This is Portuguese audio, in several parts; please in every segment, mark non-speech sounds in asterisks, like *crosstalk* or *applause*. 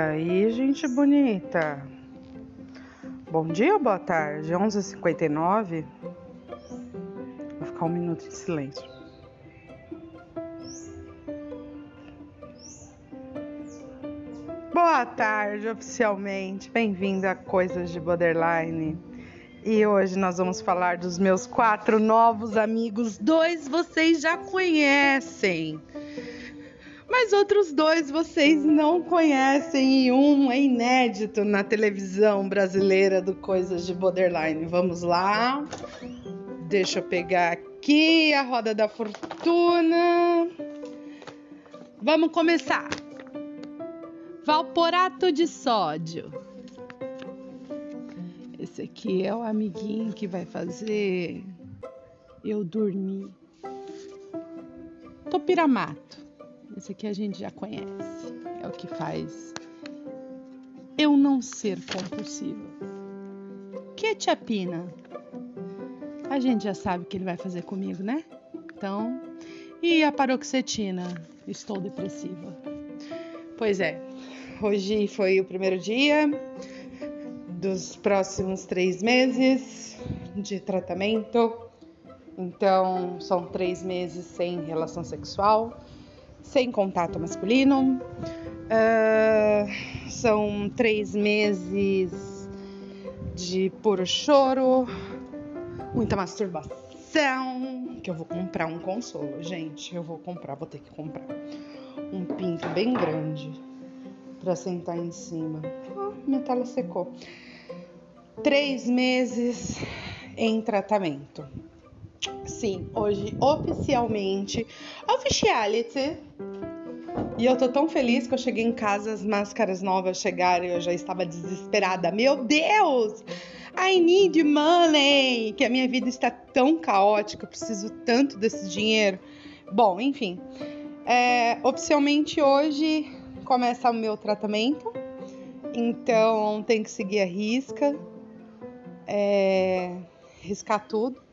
Aí, gente bonita? Bom dia ou boa tarde? 11h59? Vou ficar um minuto de silêncio. Boa tarde, oficialmente. Bem-vindo a Coisas de Borderline. E hoje nós vamos falar dos meus quatro novos amigos. Dois vocês já conhecem mas outros dois vocês não conhecem e um é inédito na televisão brasileira do Coisas de Borderline. Vamos lá. Deixa eu pegar aqui a roda da fortuna. Vamos começar. Valporato de sódio. Esse aqui é o amiguinho que vai fazer eu dormir. Topiramato. Esse aqui a gente já conhece. É o que faz eu não ser compulsiva. Ketchupina. A gente já sabe o que ele vai fazer comigo, né? Então, e a paroxetina? Estou depressiva. Pois é, hoje foi o primeiro dia dos próximos três meses de tratamento. Então, são três meses sem relação sexual sem contato masculino. Uh, são três meses de puro choro, muita masturbação. Que eu vou comprar um consolo, gente. Eu vou comprar, vou ter que comprar um pinto bem grande para sentar em cima. Oh, minha tela secou. Três meses em tratamento. Sim, hoje oficialmente, officiality. E eu tô tão feliz que eu cheguei em casa, as máscaras novas chegaram e eu já estava desesperada. Meu Deus! I need money! Que a minha vida está tão caótica, eu preciso tanto desse dinheiro. Bom, enfim. É, oficialmente hoje começa o meu tratamento, então tem que seguir a risca, é, riscar tudo.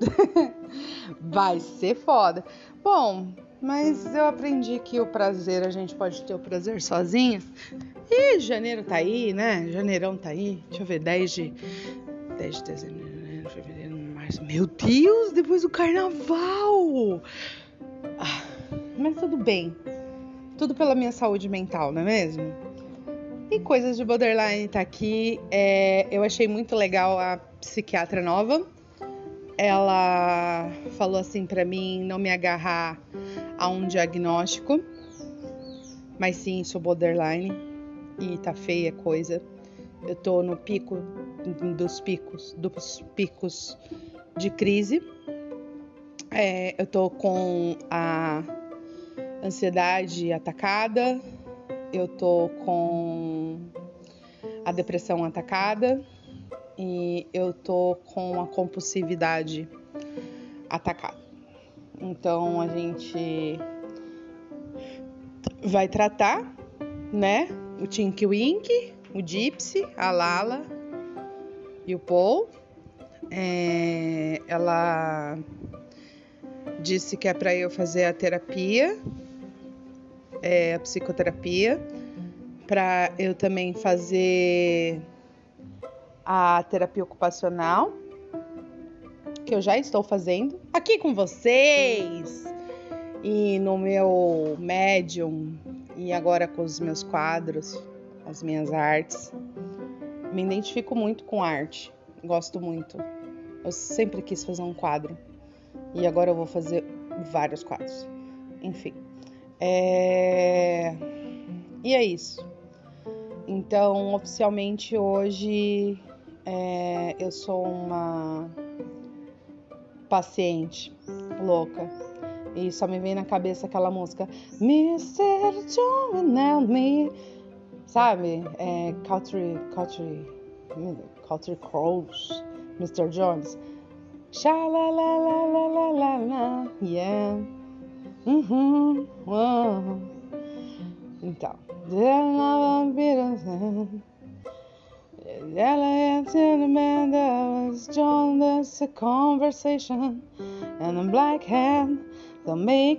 *laughs* Vai ser foda. Bom, mas eu aprendi que o prazer, a gente pode ter o prazer sozinha. E janeiro tá aí, né? Janeirão tá aí. Deixa eu ver, 10 de. 10 de dezembro, janeiro, fevereiro, março. Meu Deus, depois do carnaval! Ah, mas tudo bem. Tudo pela minha saúde mental, não é mesmo? E coisas de borderline tá aqui. É, eu achei muito legal a psiquiatra nova ela falou assim para mim não me agarrar a um diagnóstico, mas sim sou borderline e tá feia coisa. Eu tô no pico dos picos, dos picos de crise. É, eu tô com a ansiedade atacada, eu tô com a depressão atacada, e eu tô com a compulsividade atacada. Então a gente vai tratar, né? O Tinky Wink, o Gypsy, a Lala e o Paul. É, ela disse que é para eu fazer a terapia, é, a psicoterapia, para eu também fazer a terapia ocupacional, que eu já estou fazendo aqui com vocês e no meu Medium e agora com os meus quadros, as minhas artes. Me identifico muito com arte, gosto muito. Eu sempre quis fazer um quadro e agora eu vou fazer vários quadros. Enfim, é... e é isso. Então, oficialmente hoje é, eu sou uma paciente louca. E só me vem na cabeça aquela música Mr. John and me. Sabe? É, Country, Country, Country Crows, Mr. Jones. Sha-la-la-la-la-la-la, yeah. Uhum, uhum. Então. Ella to the man that was joined us a conversation and a black hand the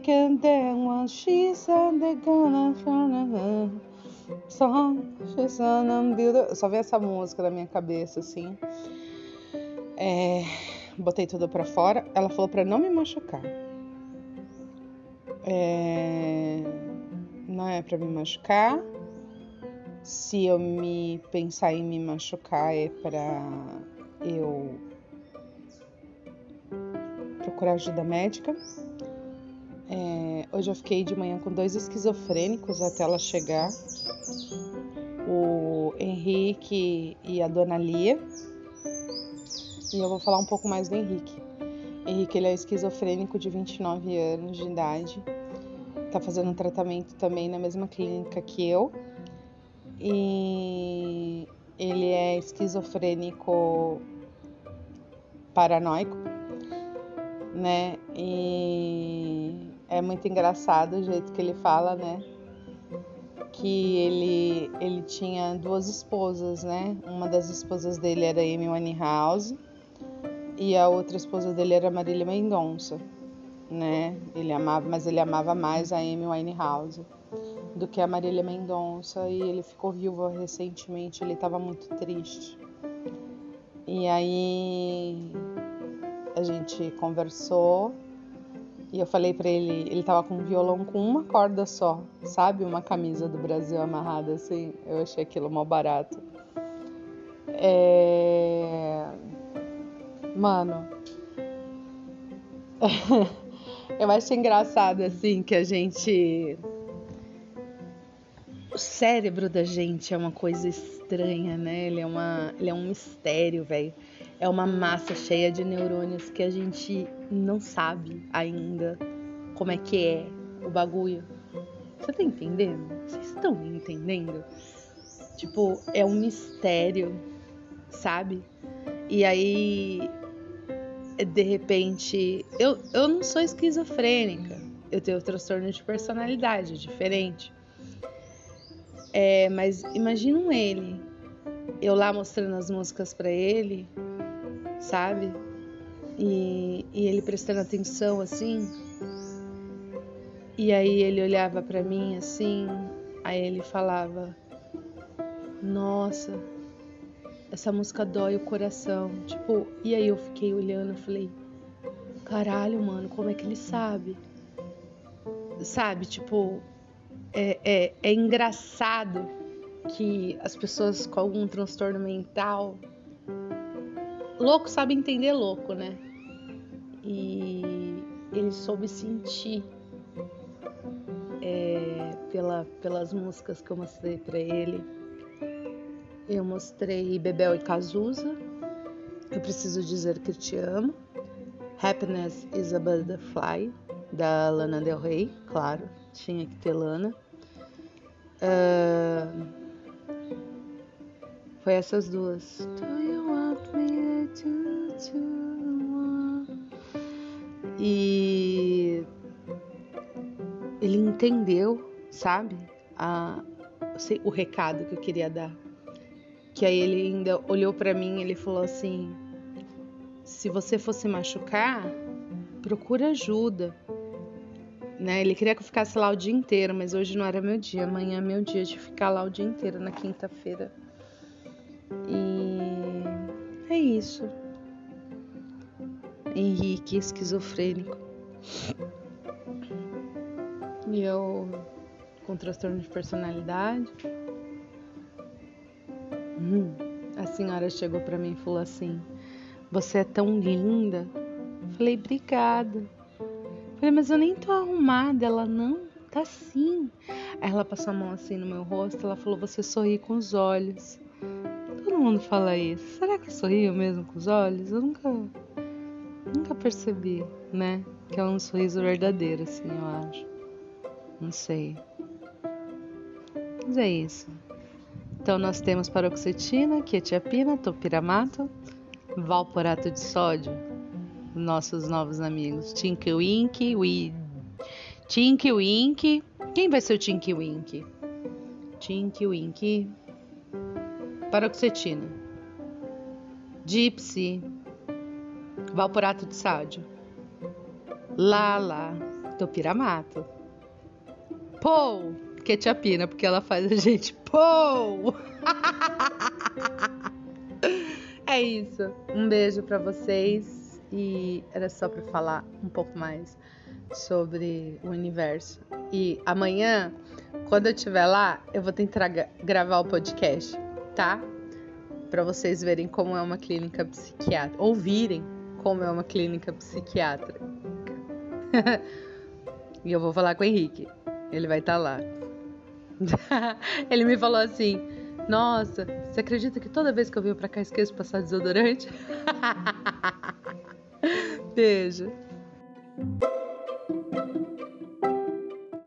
it there when she said they're gonna find her Só veio essa música na minha cabeça, assim. É, botei tudo pra fora. Ela falou pra não me machucar. É, não é pra me machucar. Se eu me pensar em me machucar, é pra eu procurar ajuda médica. É, hoje eu fiquei de manhã com dois esquizofrênicos até ela chegar. O Henrique e a Dona Lia. E eu vou falar um pouco mais do Henrique. Henrique ele é esquizofrênico de 29 anos de idade. Tá fazendo um tratamento também na mesma clínica que eu. E ele é esquizofrênico paranoico, né? E é muito engraçado o jeito que ele fala, né? Que ele, ele tinha duas esposas, né? Uma das esposas dele era Amy Winehouse e a outra esposa dele era Marília Mendonça, né? Ele amava, mas ele amava mais a Amy Winehouse do que a Marília Mendonça e ele ficou viúvo recentemente, ele estava muito triste. E aí a gente conversou e eu falei para ele, ele tava com um violão com uma corda só, sabe? Uma camisa do Brasil amarrada assim. Eu achei aquilo mal barato. É... Mano, *laughs* eu acho engraçado assim que a gente. O cérebro da gente é uma coisa estranha, né? Ele é, uma... Ele é um mistério, velho. É uma massa cheia de neurônios que a gente não sabe ainda como é que é o bagulho. Você tá entendendo? Vocês estão entendendo? Tipo, é um mistério, sabe? E aí de repente, eu, eu não sou esquizofrênica, eu tenho transtorno de personalidade diferente. É, mas imaginam ele, eu lá mostrando as músicas para ele, sabe? E, e ele prestando atenção assim. E aí ele olhava para mim assim, aí ele falava: Nossa, essa música dói o coração. Tipo, e aí eu fiquei olhando, falei, caralho, mano, como é que ele sabe? Sabe, tipo, é, é, é engraçado que as pessoas com algum transtorno mental. Louco sabe entender louco, né? E ele soube sentir é, pela, pelas músicas que eu mostrei para ele eu mostrei Bebel e Cazuza. Eu preciso dizer que te amo. Happiness is a Butterfly, da Lana Del Rey, claro, tinha que ter Lana. Uh, foi essas duas. E ele entendeu, sabe, a, o recado que eu queria dar. Que aí ele ainda olhou para mim e ele falou assim: se você fosse machucar, procura ajuda. Né? Ele queria que eu ficasse lá o dia inteiro, mas hoje não era meu dia. Amanhã é meu dia de ficar lá o dia inteiro, na quinta-feira. E é isso. Henrique, esquizofrênico. E eu com transtorno de personalidade. Hum, a senhora chegou para mim e falou assim: Você é tão linda. Falei, obrigada. Falei, mas eu nem tô arrumada. Ela, não, tá sim. Aí ela passou a mão assim no meu rosto. Ela falou, você sorri com os olhos. Todo mundo fala isso. Será que eu sorrio mesmo com os olhos? Eu nunca, nunca percebi, né? Que é um sorriso verdadeiro, assim, eu acho. Não sei. Mas é isso. Então nós temos paroxetina, quetiapina, topiramato, valporato de sódio, nossos novos amigos, Tinky Wink, we... Tinky Wink. Quem vai ser o Tinky Wink? Tinky Wink. Paroxetina. Gypsy. Valporato de sódio. Lala. Topiramato. Paul. que é tia Pina, porque ela faz a gente pô! *laughs* é isso. Um beijo para vocês e era só para falar um pouco mais sobre o universo. E amanhã, quando eu estiver lá, eu vou tentar gravar o podcast, tá? Para vocês verem como é uma clínica psiquiátrica, ouvirem como é uma clínica psiquiátrica. *laughs* e eu vou falar com o Henrique. Ele vai estar tá lá. *laughs* Ele me falou assim: Nossa, você acredita que toda vez que eu venho pra cá esqueço de passar desodorante? *laughs* Beijo.